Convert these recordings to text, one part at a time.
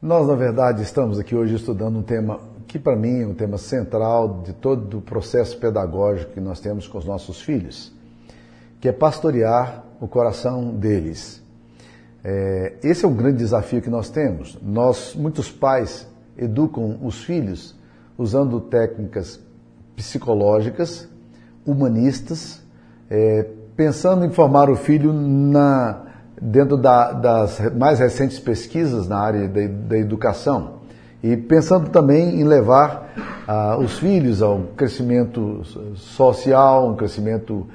Nós, na verdade, estamos aqui hoje estudando um tema que, para mim, é um tema central de todo o processo pedagógico que nós temos com os nossos filhos, que é pastorear o coração deles. É, esse é um grande desafio que nós temos. Nós, muitos pais, educam os filhos usando técnicas psicológicas, humanistas, é, pensando em formar o filho na, dentro da, das mais recentes pesquisas na área da, da educação e pensando também em levar ah, os filhos a um crescimento social, um crescimento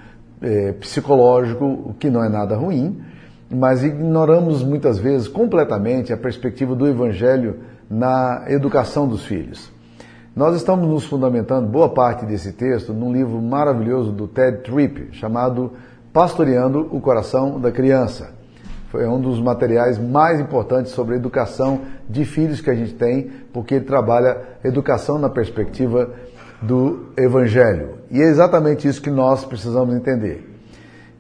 eh, psicológico, o que não é nada ruim, mas ignoramos muitas vezes completamente a perspectiva do Evangelho na educação dos filhos. Nós estamos nos fundamentando boa parte desse texto num livro maravilhoso do Ted Tripp, chamado Pastoreando o Coração da Criança. Foi um dos materiais mais importantes sobre a educação de filhos que a gente tem, porque ele trabalha educação na perspectiva do Evangelho. E é exatamente isso que nós precisamos entender.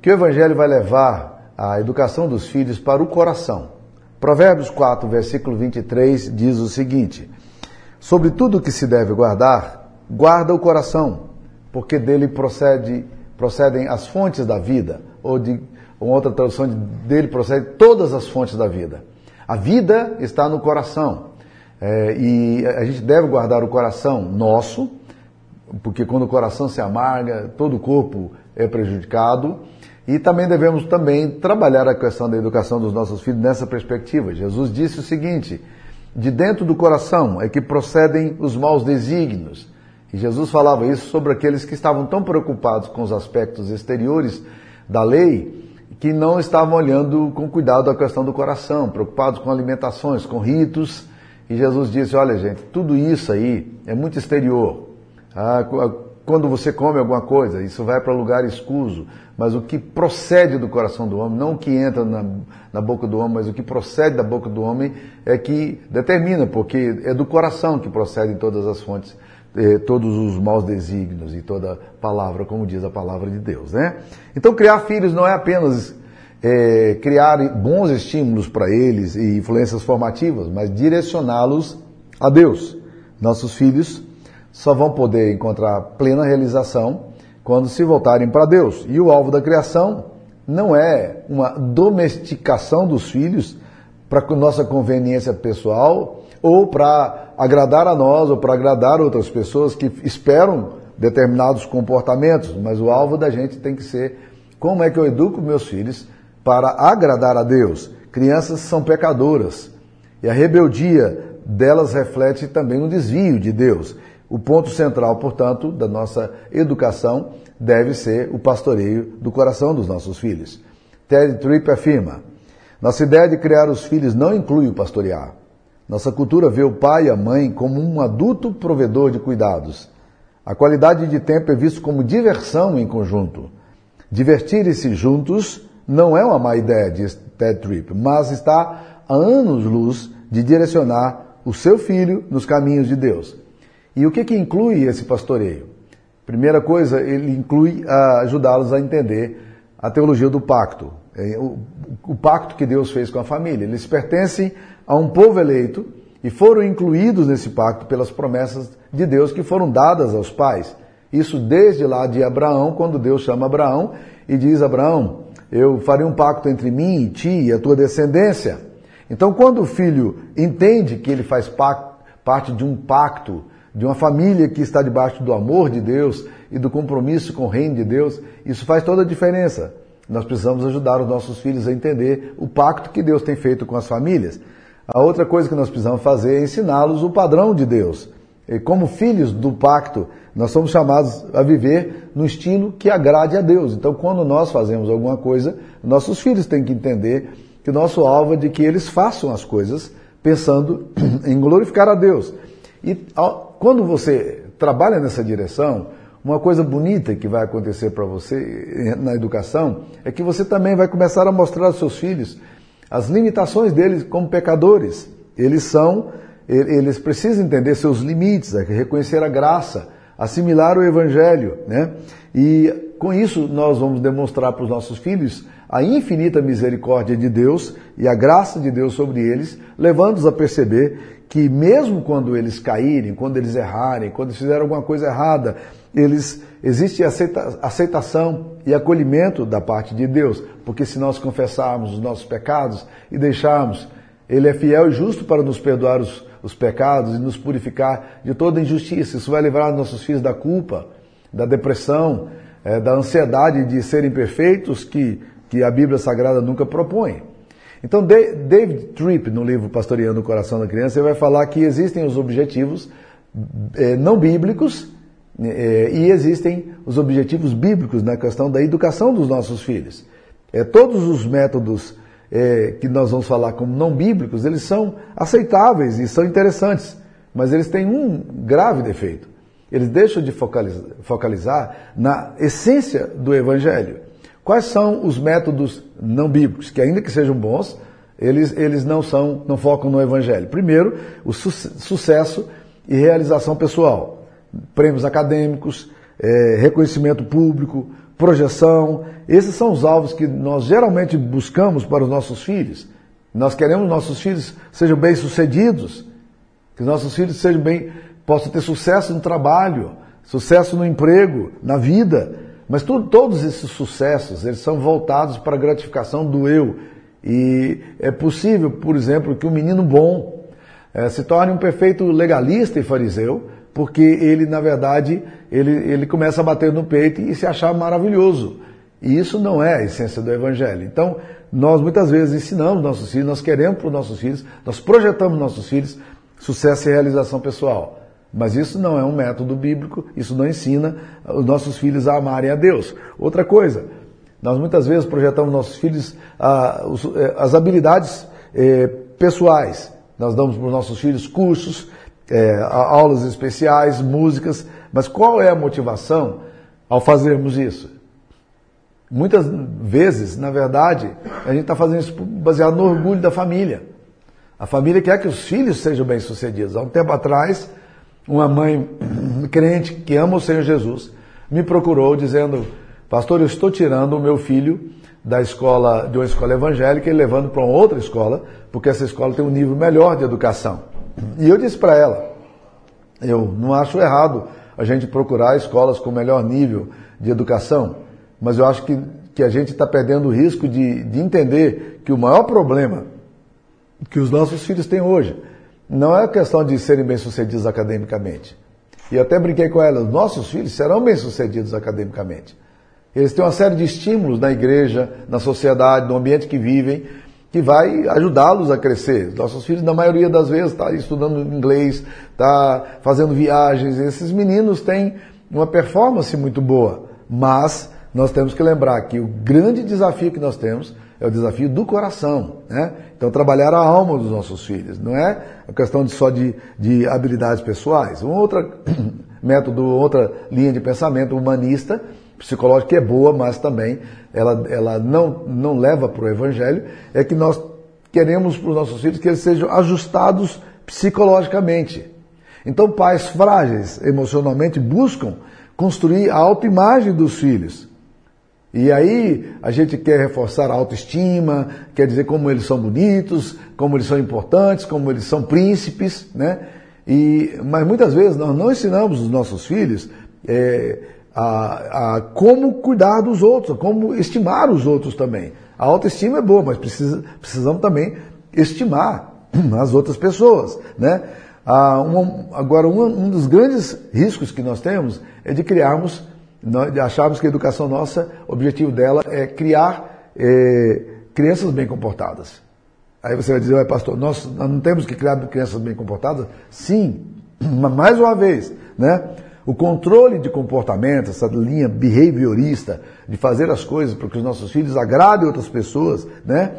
Que o Evangelho vai levar a educação dos filhos para o coração. Provérbios 4, versículo 23 diz o seguinte: Sobre tudo que se deve guardar, guarda o coração, porque dele procede, procedem as fontes da vida, ou de uma outra tradução dele procede todas as fontes da vida. A vida está no coração. É, e a gente deve guardar o coração nosso, porque quando o coração se amarga, todo o corpo é prejudicado. E também devemos também trabalhar a questão da educação dos nossos filhos nessa perspectiva. Jesus disse o seguinte: de dentro do coração é que procedem os maus desígnios. E Jesus falava isso sobre aqueles que estavam tão preocupados com os aspectos exteriores da lei que não estavam olhando com cuidado a questão do coração, preocupados com alimentações, com ritos. E Jesus disse: Olha, gente, tudo isso aí é muito exterior. Ah, quando você come alguma coisa, isso vai para lugar escuso, mas o que procede do coração do homem, não o que entra na, na, boca do homem, mas o que procede da boca do homem é que determina, porque é do coração que procedem todas as fontes, eh, todos os maus desígnios e toda palavra, como diz a palavra de Deus, né? Então criar filhos não é apenas eh, criar bons estímulos para eles e influências formativas, mas direcioná-los a Deus. Nossos filhos só vão poder encontrar plena realização quando se voltarem para Deus. E o alvo da criação não é uma domesticação dos filhos para nossa conveniência pessoal ou para agradar a nós ou para agradar outras pessoas que esperam determinados comportamentos, mas o alvo da gente tem que ser como é que eu educo meus filhos para agradar a Deus. Crianças são pecadoras e a rebeldia delas reflete também um desvio de Deus. O ponto central, portanto, da nossa educação deve ser o pastoreio do coração dos nossos filhos. Ted Tripp afirma: Nossa ideia de criar os filhos não inclui o pastorear. Nossa cultura vê o pai e a mãe como um adulto provedor de cuidados. A qualidade de tempo é visto como diversão em conjunto. Divertirem-se juntos não é uma má ideia, diz Ted Tripp, mas está a anos-luz de direcionar o seu filho nos caminhos de Deus. E o que, que inclui esse pastoreio? Primeira coisa, ele inclui ajudá-los a entender a teologia do pacto, o, o pacto que Deus fez com a família. Eles pertencem a um povo eleito e foram incluídos nesse pacto pelas promessas de Deus que foram dadas aos pais. Isso desde lá de Abraão, quando Deus chama Abraão e diz: Abraão, eu farei um pacto entre mim e ti e a tua descendência. Então, quando o filho entende que ele faz parte de um pacto de uma família que está debaixo do amor de Deus e do compromisso com o reino de Deus, isso faz toda a diferença. Nós precisamos ajudar os nossos filhos a entender o pacto que Deus tem feito com as famílias. A outra coisa que nós precisamos fazer é ensiná-los o padrão de Deus. E como filhos do pacto, nós somos chamados a viver no estilo que agrade a Deus. Então, quando nós fazemos alguma coisa, nossos filhos têm que entender que nosso alvo é de que eles façam as coisas pensando em glorificar a Deus. E quando você trabalha nessa direção, uma coisa bonita que vai acontecer para você na educação é que você também vai começar a mostrar aos seus filhos as limitações deles como pecadores. Eles são, eles precisam entender seus limites, reconhecer a graça, assimilar o evangelho, né? E com isso, nós vamos demonstrar para os nossos filhos a infinita misericórdia de Deus e a graça de Deus sobre eles, levando-os a perceber que, mesmo quando eles caírem, quando eles errarem, quando fizerem alguma coisa errada, eles existe aceita, aceitação e acolhimento da parte de Deus, porque se nós confessarmos os nossos pecados e deixarmos, Ele é fiel e justo para nos perdoar os, os pecados e nos purificar de toda injustiça. Isso vai livrar nossos filhos da culpa, da depressão, é, da ansiedade de serem perfeitos que que a Bíblia Sagrada nunca propõe. Então, David Tripp, no livro Pastoreando o Coração da Criança, ele vai falar que existem os objetivos é, não bíblicos e existem os objetivos bíblicos na questão da educação dos nossos filhos. É, todos os métodos é, que nós vamos falar como não bíblicos, eles são aceitáveis e são interessantes, mas eles têm um grave defeito. Eles deixam de focalizar, focalizar na essência do Evangelho. Quais são os métodos não bíblicos, que ainda que sejam bons, eles, eles não são, não focam no evangelho? Primeiro, o su sucesso e realização pessoal. Prêmios acadêmicos, é, reconhecimento público, projeção. Esses são os alvos que nós geralmente buscamos para os nossos filhos. Nós queremos que nossos filhos sejam bem-sucedidos, que nossos filhos sejam bem, possam ter sucesso no trabalho, sucesso no emprego, na vida. Mas todos esses sucessos, eles são voltados para a gratificação do eu. E é possível, por exemplo, que um menino bom é, se torne um perfeito legalista e fariseu, porque ele, na verdade, ele, ele começa a bater no peito e se achar maravilhoso. E isso não é a essência do Evangelho. Então, nós muitas vezes ensinamos nossos filhos, nós queremos para os nossos filhos, nós projetamos nossos filhos sucesso e realização pessoal. Mas isso não é um método bíblico, isso não ensina os nossos filhos a amarem a Deus. Outra coisa, nós muitas vezes projetamos nossos filhos eh, as habilidades eh, pessoais. Nós damos para os nossos filhos cursos, eh, aulas especiais, músicas, mas qual é a motivação ao fazermos isso? Muitas vezes, na verdade, a gente está fazendo isso baseado no orgulho da família. A família quer que os filhos sejam bem-sucedidos. Há um tempo atrás, uma mãe crente que ama o Senhor Jesus me procurou dizendo: Pastor, eu estou tirando o meu filho da escola, de uma escola evangélica e levando para outra escola, porque essa escola tem um nível melhor de educação. E eu disse para ela: Eu não acho errado a gente procurar escolas com melhor nível de educação, mas eu acho que, que a gente está perdendo o risco de, de entender que o maior problema que os nossos filhos têm hoje não é questão de serem bem-sucedidos academicamente. E até brinquei com ela, nossos filhos serão bem-sucedidos academicamente. Eles têm uma série de estímulos na igreja, na sociedade, no ambiente que vivem, que vai ajudá-los a crescer. Nossos filhos, na maioria das vezes, estão tá estudando inglês, tá fazendo viagens. Esses meninos têm uma performance muito boa, mas nós temos que lembrar que o grande desafio que nós temos é o desafio do coração. Né? Então, trabalhar a alma dos nossos filhos, não é a questão de, só de, de habilidades pessoais. Uma outra método, outra linha de pensamento humanista, psicológica, é boa, mas também ela, ela não, não leva para o evangelho, é que nós queremos para os nossos filhos que eles sejam ajustados psicologicamente. Então, pais frágeis emocionalmente buscam construir a autoimagem dos filhos. E aí a gente quer reforçar a autoestima, quer dizer como eles são bonitos, como eles são importantes, como eles são príncipes, né? E, mas muitas vezes nós não ensinamos os nossos filhos é, a, a, como cuidar dos outros, como estimar os outros também. A autoestima é boa, mas precisa, precisamos também estimar as outras pessoas, né? Ah, um, agora, um, um dos grandes riscos que nós temos é de criarmos nós achávamos que a educação nossa, o objetivo dela é criar é, crianças bem comportadas. Aí você vai dizer, Ué, pastor, nós, não temos que criar crianças bem comportadas? Sim, mais uma vez, né? O controle de comportamento, essa linha behaviorista de fazer as coisas para que os nossos filhos agradem outras pessoas, né?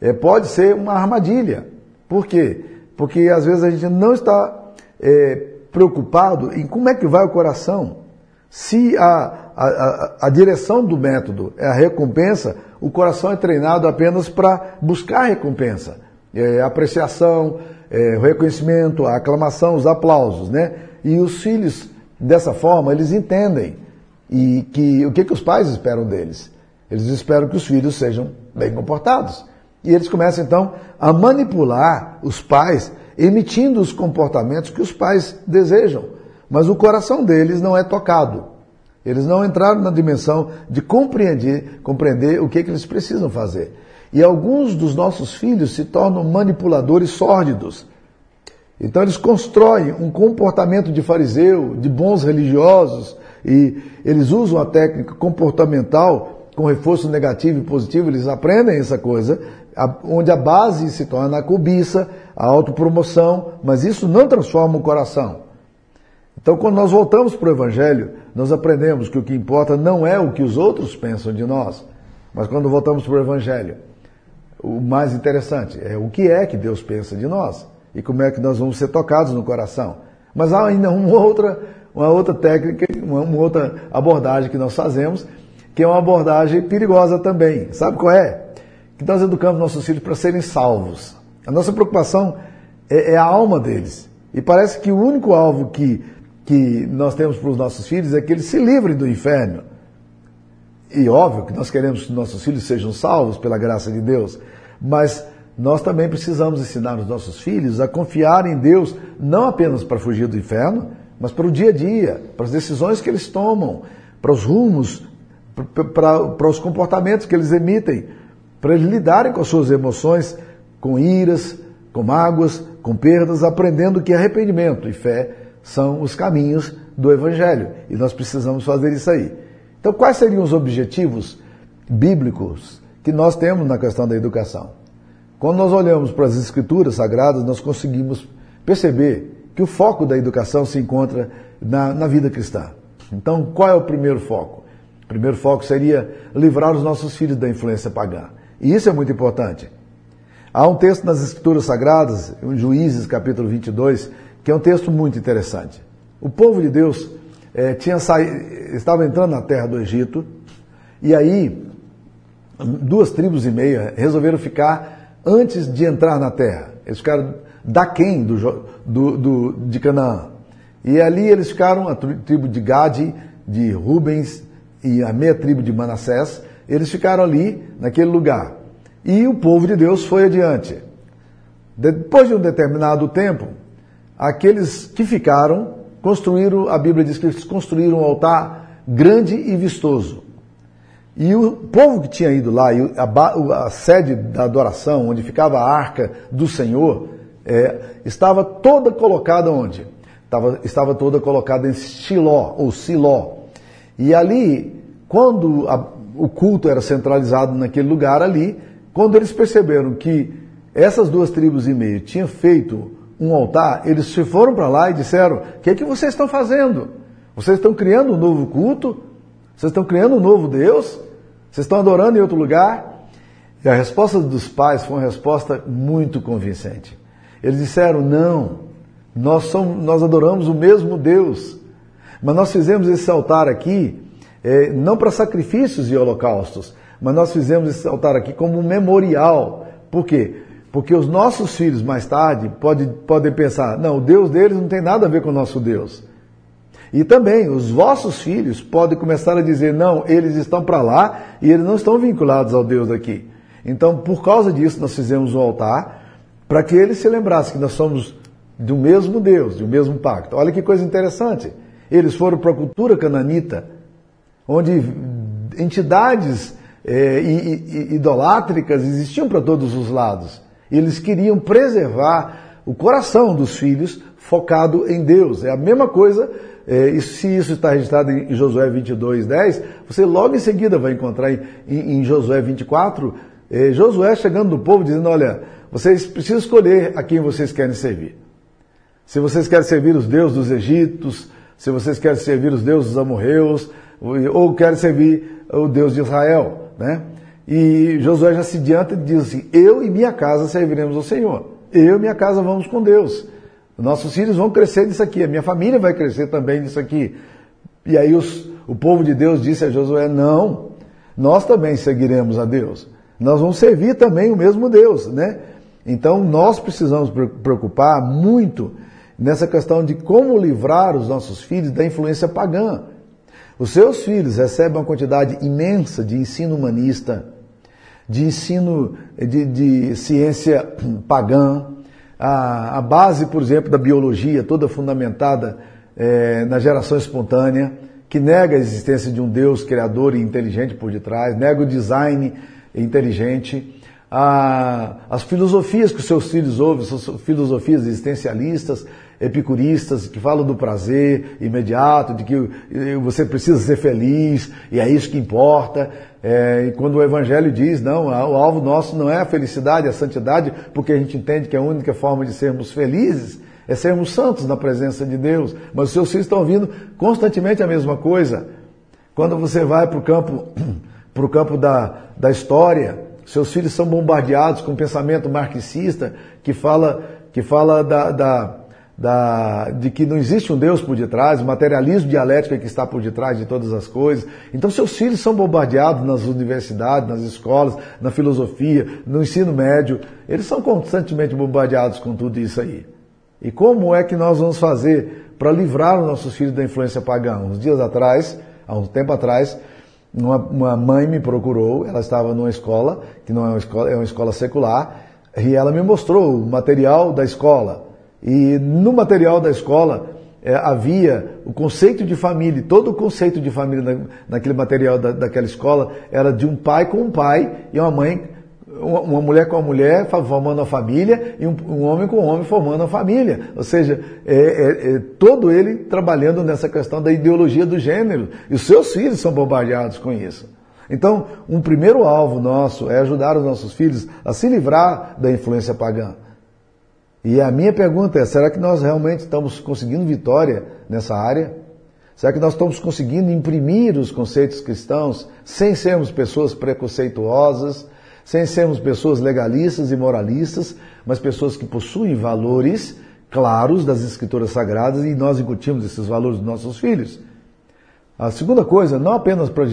É, pode ser uma armadilha. Por quê? Porque às vezes a gente não está é, preocupado em como é que vai o coração. Se a, a, a, direção do método é a recompensa, o coração é treinado apenas para buscar recompensa, é, apreciação, é, o reconhecimento, a aclamação, os aplausos, né? E os filhos, dessa forma, eles entendem E que o que, que os pais esperam deles? Eles esperam que os filhos sejam bem comportados. E eles começam então a manipular os pais, emitindo os comportamentos que os pais desejam. Mas o coração deles não é tocado. Eles não entraram na dimensão de compreender, compreender o que, que eles precisam fazer. E alguns dos nossos filhos se tornam manipuladores sórdidos. Então eles constroem um comportamento de fariseu, de bons religiosos, e eles usam a técnica comportamental com reforço negativo e positivo, eles aprendem essa coisa, onde a base se torna a cobiça, a autopromoção, mas isso não transforma o coração. Então, quando nós voltamos para o Evangelho, nós aprendemos que o que importa não é o que os outros pensam de nós, mas quando voltamos para o Evangelho, o mais interessante é o que é que Deus pensa de nós e como é que nós vamos ser tocados no coração. Mas há ainda uma outra, uma outra técnica, uma, uma outra abordagem que nós fazemos, que é uma abordagem perigosa também. Sabe qual é? Que nós educamos nossos filhos para serem salvos. A nossa preocupação é, é a alma deles. E parece que o único alvo que, que nós temos para os nossos filhos é que eles se livrem do inferno. E óbvio que nós queremos que nossos filhos sejam salvos pela graça de Deus, mas nós também precisamos ensinar os nossos filhos a confiar em Deus, não apenas para fugir do inferno, mas para o dia a dia, para as decisões que eles tomam, para os rumos, para, para os comportamentos que eles emitem, para eles lidarem com as suas emoções, com iras, com mágoas, com perdas, aprendendo que arrependimento e fé são os caminhos do Evangelho. E nós precisamos fazer isso aí. Então, quais seriam os objetivos bíblicos que nós temos na questão da educação? Quando nós olhamos para as Escrituras Sagradas, nós conseguimos perceber que o foco da educação se encontra na, na vida cristã. Então, qual é o primeiro foco? O primeiro foco seria livrar os nossos filhos da influência pagã. E isso é muito importante. Há um texto nas Escrituras Sagradas, em Juízes capítulo 22, que é um texto muito interessante. O povo de Deus é, tinha saído, estava entrando na terra do Egito, e aí duas tribos e meia resolveram ficar antes de entrar na terra. Eles ficaram daquém do, do, do, de Canaã. E ali eles ficaram, a tribo de Gade, de Rubens e a meia tribo de Manassés, eles ficaram ali, naquele lugar. E o povo de Deus foi adiante. Depois de um determinado tempo, aqueles que ficaram construíram, a Bíblia diz que eles construíram um altar grande e vistoso. E o povo que tinha ido lá, a, a sede da adoração, onde ficava a arca do Senhor, é, estava toda colocada onde? Estava, estava toda colocada em Siló, ou Siló. E ali, quando a, o culto era centralizado naquele lugar ali, quando eles perceberam que essas duas tribos e meio tinham feito um altar, eles se foram para lá e disseram: O que é que vocês estão fazendo? Vocês estão criando um novo culto? Vocês estão criando um novo Deus? Vocês estão adorando em outro lugar? E a resposta dos pais foi uma resposta muito convincente. Eles disseram: Não, nós, somos, nós adoramos o mesmo Deus, mas nós fizemos esse altar aqui é, não para sacrifícios e holocaustos, mas nós fizemos esse altar aqui como um memorial. Por quê? Porque os nossos filhos, mais tarde, podem, podem pensar: não, o Deus deles não tem nada a ver com o nosso Deus. E também os vossos filhos podem começar a dizer: não, eles estão para lá e eles não estão vinculados ao Deus daqui. Então, por causa disso, nós fizemos um altar para que eles se lembrassem que nós somos do mesmo Deus, do mesmo pacto. Olha que coisa interessante. Eles foram para a cultura cananita, onde entidades é, idolátricas existiam para todos os lados. Eles queriam preservar o coração dos filhos focado em Deus. É a mesma coisa, é, se isso está registrado em Josué 22, 10, você logo em seguida vai encontrar em, em Josué 24, é, Josué chegando do povo dizendo, olha, vocês precisam escolher a quem vocês querem servir. Se vocês querem servir os deuses dos egípcios, se vocês querem servir os deuses dos amorreus, ou querem servir o Deus de Israel, né? E Josué já se adianta e diz assim: Eu e minha casa serviremos ao Senhor. Eu e minha casa vamos com Deus. Nossos filhos vão crescer nisso aqui, a minha família vai crescer também nisso aqui. E aí os, o povo de Deus disse a Josué: Não, nós também seguiremos a Deus. Nós vamos servir também o mesmo Deus, né? Então nós precisamos preocupar muito nessa questão de como livrar os nossos filhos da influência pagã. Os seus filhos recebem uma quantidade imensa de ensino humanista, de ensino de, de ciência pagã, a, a, base, por exemplo, da biologia, toda fundamentada é, na geração espontânea, que nega a existência de um Deus criador e inteligente por detrás, nega o design inteligente, a, as filosofias que os seus filhos ouvem, são filosofias existencialistas, epicuristas, que falam do prazer imediato, de que você precisa ser feliz e é isso que importa. É, e quando o Evangelho diz, não, o alvo nosso não é a felicidade, a santidade, porque a gente entende que a única forma de sermos felizes é sermos santos na presença de Deus. Mas os seus filhos estão ouvindo constantemente a mesma coisa. Quando você vai para o campo, pro campo da, da história, seus filhos são bombardeados com um pensamento marxista que fala, que fala da, da, da, de que não existe um Deus por detrás, o materialismo dialético é que está por detrás de todas as coisas. Então seus filhos são bombardeados nas universidades, nas escolas, na filosofia, no ensino médio. Eles são constantemente bombardeados com tudo isso aí. E como é que nós vamos fazer para livrar os nossos filhos da influência pagã? Uns dias atrás, há um tempo atrás, uma, uma mãe me procurou, ela estava numa escola, que não é uma escola, é uma escola secular, e ela me mostrou o material da escola. E no material da escola é, havia o conceito de família, todo o conceito de família na, naquele material da, daquela escola era de um pai com um pai e uma mãe uma mulher com uma mulher formando uma família e um, um homem com um homem formando uma família. Ou seja, é, é, é, todo ele trabalhando nessa questão da ideologia do gênero. E os seus filhos são bombardeados com isso. Então, um primeiro alvo nosso é ajudar os nossos filhos a se livrar da influência pagã. E a minha pergunta é: será que nós realmente estamos conseguindo vitória nessa área? Será que nós estamos conseguindo imprimir os conceitos cristãos sem sermos pessoas preconceituosas, sem sermos pessoas legalistas e moralistas, mas pessoas que possuem valores claros das escrituras sagradas e nós incutimos esses valores dos nossos filhos. A segunda coisa, não apenas para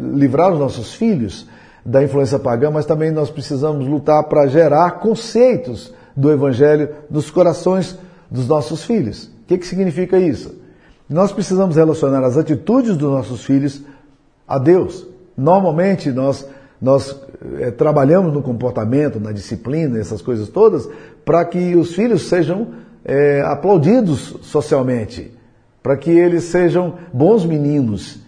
livrar os nossos filhos da influência pagã, mas também nós precisamos lutar para gerar conceitos do Evangelho nos corações dos nossos filhos. O que, que significa isso? Nós precisamos relacionar as atitudes dos nossos filhos a Deus. Normalmente nós nós é, trabalhamos no comportamento, na disciplina, essas coisas todas, para que os filhos sejam é, aplaudidos socialmente, para que eles sejam bons meninos.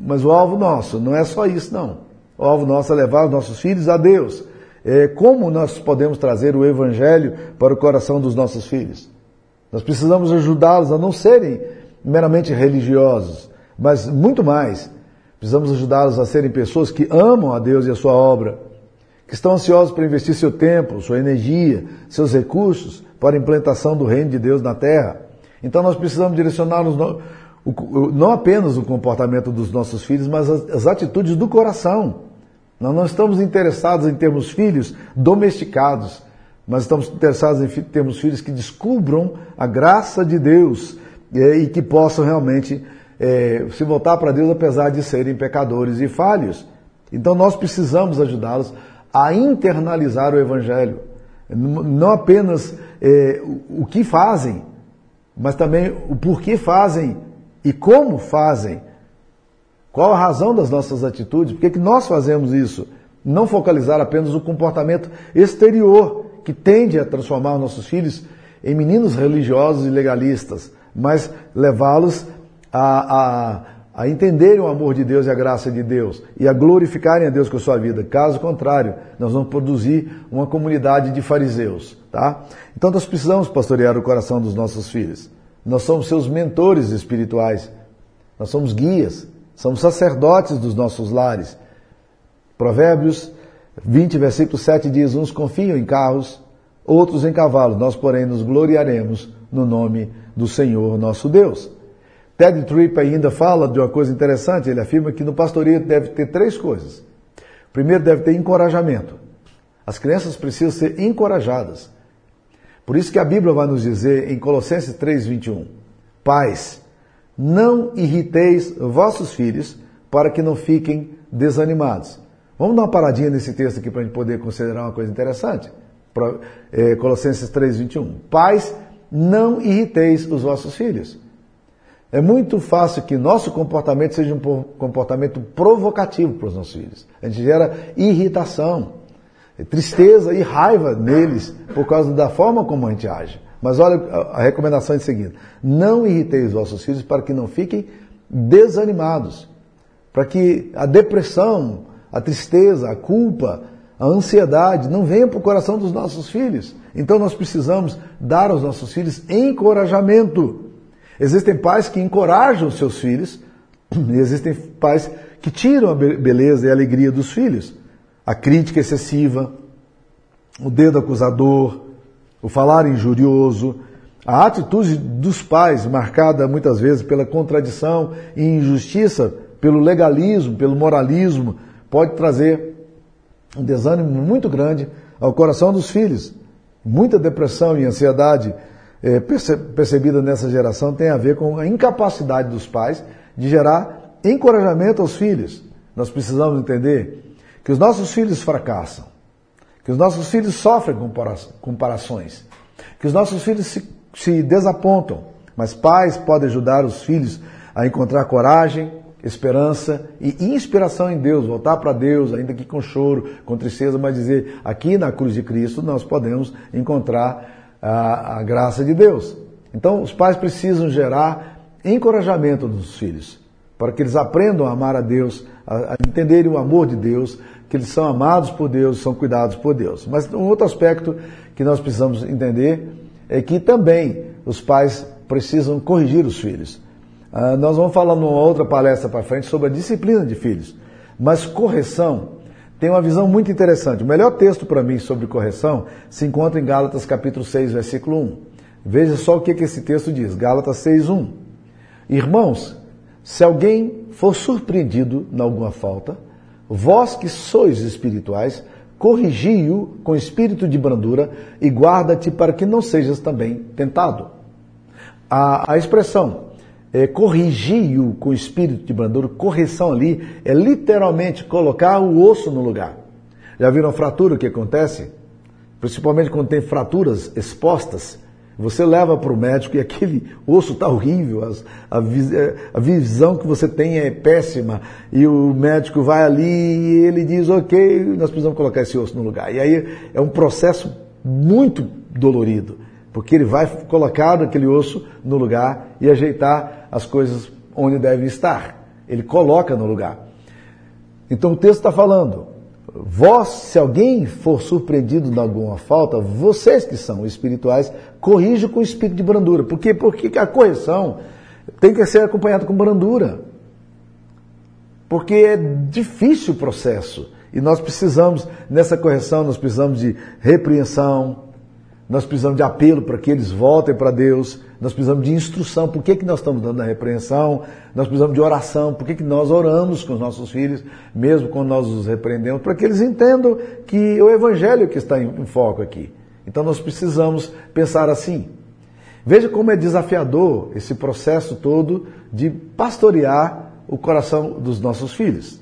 Mas o alvo nosso não é só isso, não. O alvo nosso é levar os nossos filhos a Deus. É, como nós podemos trazer o Evangelho para o coração dos nossos filhos? Nós precisamos ajudá-los a não serem meramente religiosos, mas muito mais Precisamos ajudá-los a serem pessoas que amam a Deus e a sua obra, que estão ansiosos para investir seu tempo, sua energia, seus recursos para a implantação do reino de Deus na terra. Então nós precisamos direcionar-nos não apenas o comportamento dos nossos filhos, mas as atitudes do coração. Nós não estamos interessados em termos filhos domesticados, mas estamos interessados em termos filhos que descubram a graça de Deus e que possam realmente é, se voltar para Deus apesar de serem pecadores e falhos. Então nós precisamos ajudá-los a internalizar o Evangelho. Não apenas é, o, que fazem, mas também o porquê fazem e como fazem. Qual a razão das nossas atitudes? Por que, que nós fazemos isso? Não focalizar apenas o comportamento exterior, que tende a transformar os nossos filhos em meninos religiosos e legalistas, mas levá-los a, a, a entenderem o amor de Deus e a graça de Deus e a glorificarem a Deus com a sua vida. Caso contrário, nós vamos produzir uma comunidade de fariseus, tá? Então nós precisamos pastorear o coração dos nossos filhos. Nós somos seus mentores espirituais. Nós somos guias, somos sacerdotes dos nossos lares. Provérbios 20, versículo 7 diz: Uns confiam em carros, outros em cavalos, nós, porém, nos gloriaremos no nome do Senhor nosso Deus. Ted Tripp ainda fala de uma coisa interessante, ele afirma que no pastoreio deve ter três coisas. Primeiro, deve ter encorajamento. As crianças precisam ser encorajadas. Por isso que a Bíblia vai nos dizer em Colossenses 3:21, Pais, não irriteis vossos filhos para que não fiquem desanimados. Vamos dar uma paradinha nesse texto aqui para a gente poder considerar uma coisa interessante. É, Colossenses 3:21. Pais, não irriteis os vossos filhos. É muito fácil que nosso comportamento seja um comportamento provocativo para os nossos filhos. A gente gera irritação, tristeza e raiva neles por causa da forma como a gente age. Mas olha a recomendação em seguida. Não irritei os vossos filhos para que não fiquem desanimados. Para que a depressão, a tristeza, a culpa, a ansiedade não venha para o coração dos nossos filhos. Então nós precisamos dar aos nossos filhos encorajamento. Existem pais que encorajam seus filhos e existem pais que tiram a beleza e a alegria dos filhos. A crítica excessiva, o dedo acusador, o falar injurioso, a atitude dos pais, marcada muitas vezes pela contradição e injustiça, pelo legalismo, pelo moralismo, pode trazer um desânimo muito grande ao coração dos filhos. Muita depressão e ansiedade é, percebida nessa geração tem a ver com a incapacidade dos pais de gerar encorajamento aos filhos. Nós precisamos entender que os nossos filhos fracassam, que os nossos filhos sofrem comparações, que os nossos filhos se, se desapontam, mas pais podem ajudar os filhos a encontrar coragem, esperança e inspiração em Deus, voltar para Deus, ainda que com choro, com tristeza, mas dizer, aqui na cruz de Cristo nós podemos encontrar a, a graça de Deus. Então, os pais precisam gerar encorajamento nos filhos, para que eles aprendam a amar a Deus, a, a entenderem o amor de Deus, que eles são amados por Deus, são cuidados por Deus. Mas um outro aspecto que nós precisamos entender é que também os pais precisam corrigir os filhos. Ah, nós vamos falar numa outra palestra para frente sobre a disciplina de filhos. Mas correção tem uma visão muito interessante. O melhor texto para mim sobre correção se encontra em Gálatas capítulo 6, versículo 1. Veja só o que, que esse texto diz. Gálatas 6, 1. Irmãos, se alguém for surpreendido em alguma falta, vós que sois espirituais, corrigi-o com espírito de brandura e guarda-te para que não sejas também tentado. A, a expressão é, corrigi-o com espírito de brandura, correção ali é literalmente colocar o osso no lugar. Já viram fratura que acontece? Principalmente quando tem fraturas expostas, você leva para o médico e aquele osso está horrível, a, é, a, visão que você tem é péssima, e o médico vai ali e ele diz, ok, nós precisamos colocar esse osso no lugar. E aí é um processo muito dolorido, porque ele vai colocar aquele osso no lugar e ajeitar as coisas onde devem estar. Ele coloca no lugar. Então o texto está falando: vós, se alguém for surpreendido em alguma falta, vocês que são espirituais, corrijam com espírito de brandura. Por quê? Porque a correção tem que ser acompanhada com brandura. Porque é difícil o processo. E nós precisamos, nessa correção, nós precisamos de repreensão, nós precisamos de apelo para que eles voltem para Deus, nós precisamos de instrução, por que, que nós estamos dando a repreensão, nós precisamos de oração, por que, que nós oramos com os nossos filhos, mesmo quando nós os repreendemos, para que eles entendam que o Evangelho que está em, em foco aqui. Então nós precisamos pensar assim. Veja como é desafiador esse processo todo de pastorear o coração dos nossos filhos.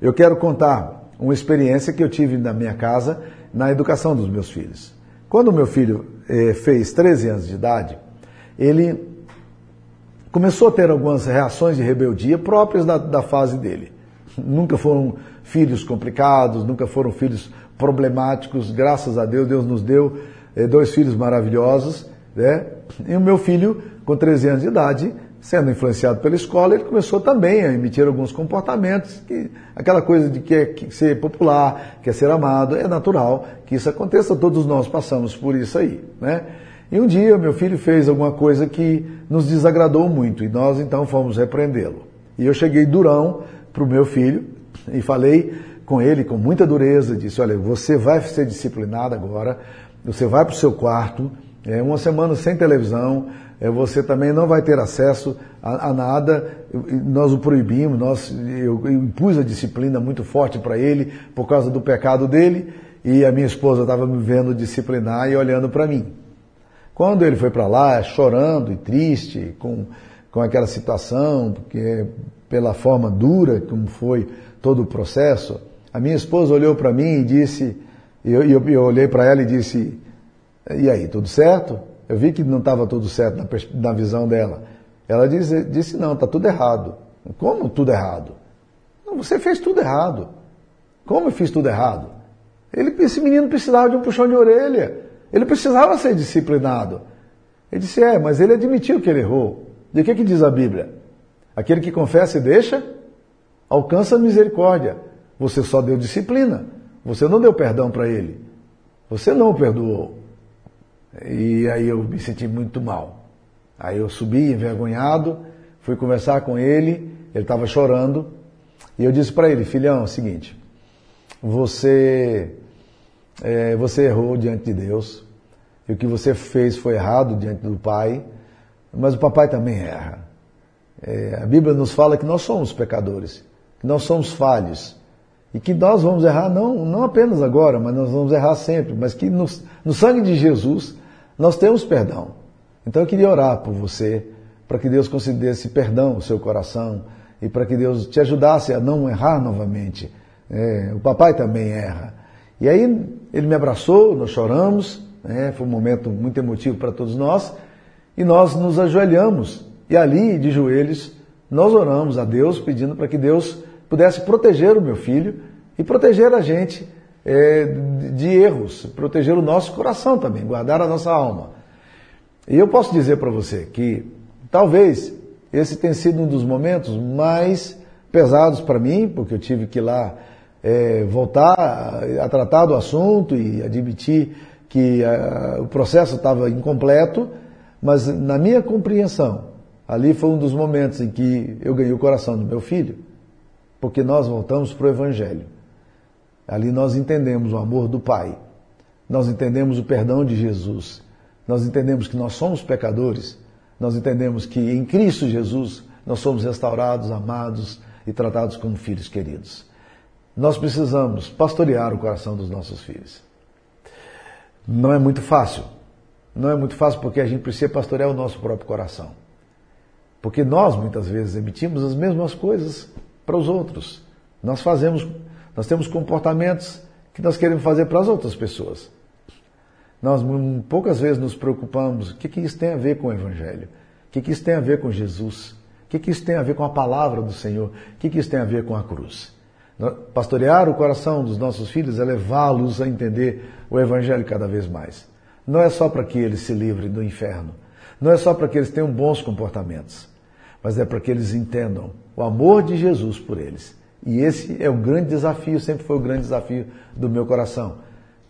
Eu quero contar uma experiência que eu tive na minha casa na educação dos meus filhos. Quando meu filho eh, fez 13 anos de idade, ele começou a ter algumas reações de rebeldia próprias da, da fase dele. Nunca foram filhos complicados, nunca foram filhos problemáticos. Graças a Deus, Deus nos deu eh, dois filhos maravilhosos. Né? E o meu filho, com 13 anos de idade, sendo influenciado pela escola, ele começou também a emitir alguns comportamentos, que, aquela coisa de quer ser popular, quer ser amado, é natural que isso aconteça, todos nós passamos por isso aí, né? E um dia meu filho fez alguma coisa que nos desagradou muito e nós então fomos repreendê-lo. E eu cheguei durão para o meu filho e falei com ele com muita dureza, disse, olha, você vai ser disciplinado agora, você vai para o seu quarto, é, uma semana sem televisão, é, você também não vai ter acesso a, a nada. Nós o proibimos, nós, eu, eu impus a disciplina muito forte para ele por causa do pecado dele e a minha esposa estava me vendo disciplinar e olhando para mim. Quando ele foi para lá, chorando e triste com, com aquela situação, porque pela forma dura como foi todo o processo, a minha esposa olhou para mim e disse, eu, eu, eu olhei para ela e disse, e aí, tudo certo? Eu vi que não estava tudo certo na, na visão dela. Ela disse, disse não, está tudo errado. Como tudo errado? Não, você fez tudo errado. Como eu fiz tudo errado? Ele, esse menino precisava de um puxão de orelha. Ele precisava ser disciplinado. Ele disse, é, mas ele admitiu que ele errou. De que, que diz a Bíblia? Aquele que confessa e deixa, alcança a misericórdia. Você só deu disciplina. Você não deu perdão para ele. Você não o perdoou. E aí eu me senti muito mal. Aí eu subi envergonhado, fui conversar com ele, ele estava chorando, e eu disse para ele, filhão, é o seguinte, você, é, você errou diante de Deus, e o que você fez foi errado diante do Pai, mas o papai também erra. É, a Bíblia nos fala que nós somos pecadores, que nós somos falhos, e que nós vamos errar não, não apenas agora, mas nós vamos errar sempre, mas que no, no sangue de Jesus nós temos perdão. Então eu queria orar por você, para que Deus concedesse perdão ao seu coração e para que Deus te ajudasse a não errar novamente. É, o papai também erra. E aí ele me abraçou, nós choramos, né, foi um momento muito emotivo para todos nós, e nós nos ajoelhamos. E ali, de joelhos, nós oramos a Deus, pedindo para que Deus pudesse proteger o meu filho e proteger a gente é, de erros, proteger o nosso coração também, guardar a nossa alma. E eu posso dizer para você que talvez esse tenha sido um dos momentos mais pesados para mim, porque eu tive que ir lá é, voltar a, tratar do assunto e admitir que a, o processo estava incompleto, mas na minha compreensão, ali foi um dos momentos em que eu ganhei o coração do meu filho porque nós voltamos para o Evangelho. Ali nós entendemos o amor do Pai, nós entendemos o perdão de Jesus, nós entendemos que nós somos pecadores, nós entendemos que em Cristo Jesus nós somos restaurados, amados e tratados como filhos queridos. Nós precisamos pastorear o coração dos nossos filhos. Não é muito fácil. Não é muito fácil porque a gente precisa pastorear o nosso próprio coração. Porque nós muitas vezes emitimos as mesmas coisas para os outros. Nós fazemos, nós temos comportamentos que nós queremos fazer para as outras pessoas. Nós poucas vezes nos preocupamos, o que, que isso tem a ver com o Evangelho? O que, que isso tem a ver com Jesus? O que, que isso tem a ver com a palavra do Senhor? O que, que isso tem a ver com a cruz? Pastorear o coração dos nossos filhos é levá-los a entender o Evangelho cada vez mais. Não é só para que eles se livrem do inferno. Não é só para que eles tenham bons comportamentos. Mas é para que eles entendam o amor de Jesus por eles. E esse é o grande desafio, sempre foi o grande desafio do meu coração.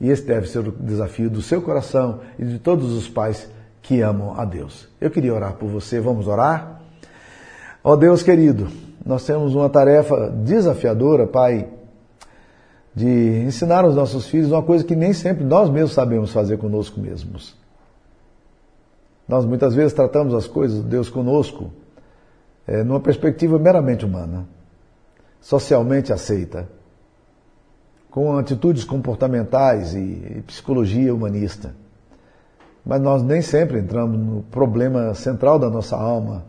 E esse deve ser o desafio do seu coração e de todos os pais que amam a Deus. Eu queria orar por você, vamos orar? Ó Deus querido, nós temos uma tarefa desafiadora, Pai, de ensinar aos nossos filhos uma coisa que nem sempre nós mesmos sabemos fazer conosco mesmos. Nós muitas vezes tratamos as coisas, Deus conosco, é, numa perspectiva meramente humana, socialmente aceita, com atitudes comportamentais e, psicologia humanista. Mas nós nem sempre entramos no problema central da nossa alma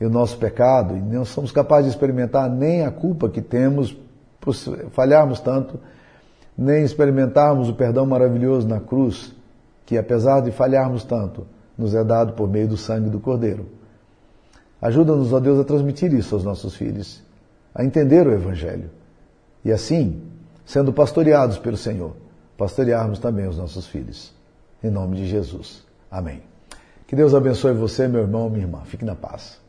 e o nosso pecado, e não somos capazes de experimentar nem a culpa que temos por falharmos tanto, nem experimentarmos o perdão maravilhoso na cruz, que apesar de falharmos tanto, nos é dado por meio do sangue do Cordeiro. Ajuda-nos, ó Deus, a transmitir isso aos nossos filhos, a entender o Evangelho. E assim, sendo pastoreados pelo Senhor, pastorearmos também os nossos filhos. Em nome de Jesus. Amém. Que Deus abençoe você, meu irmão, minha irmã. Fique na paz.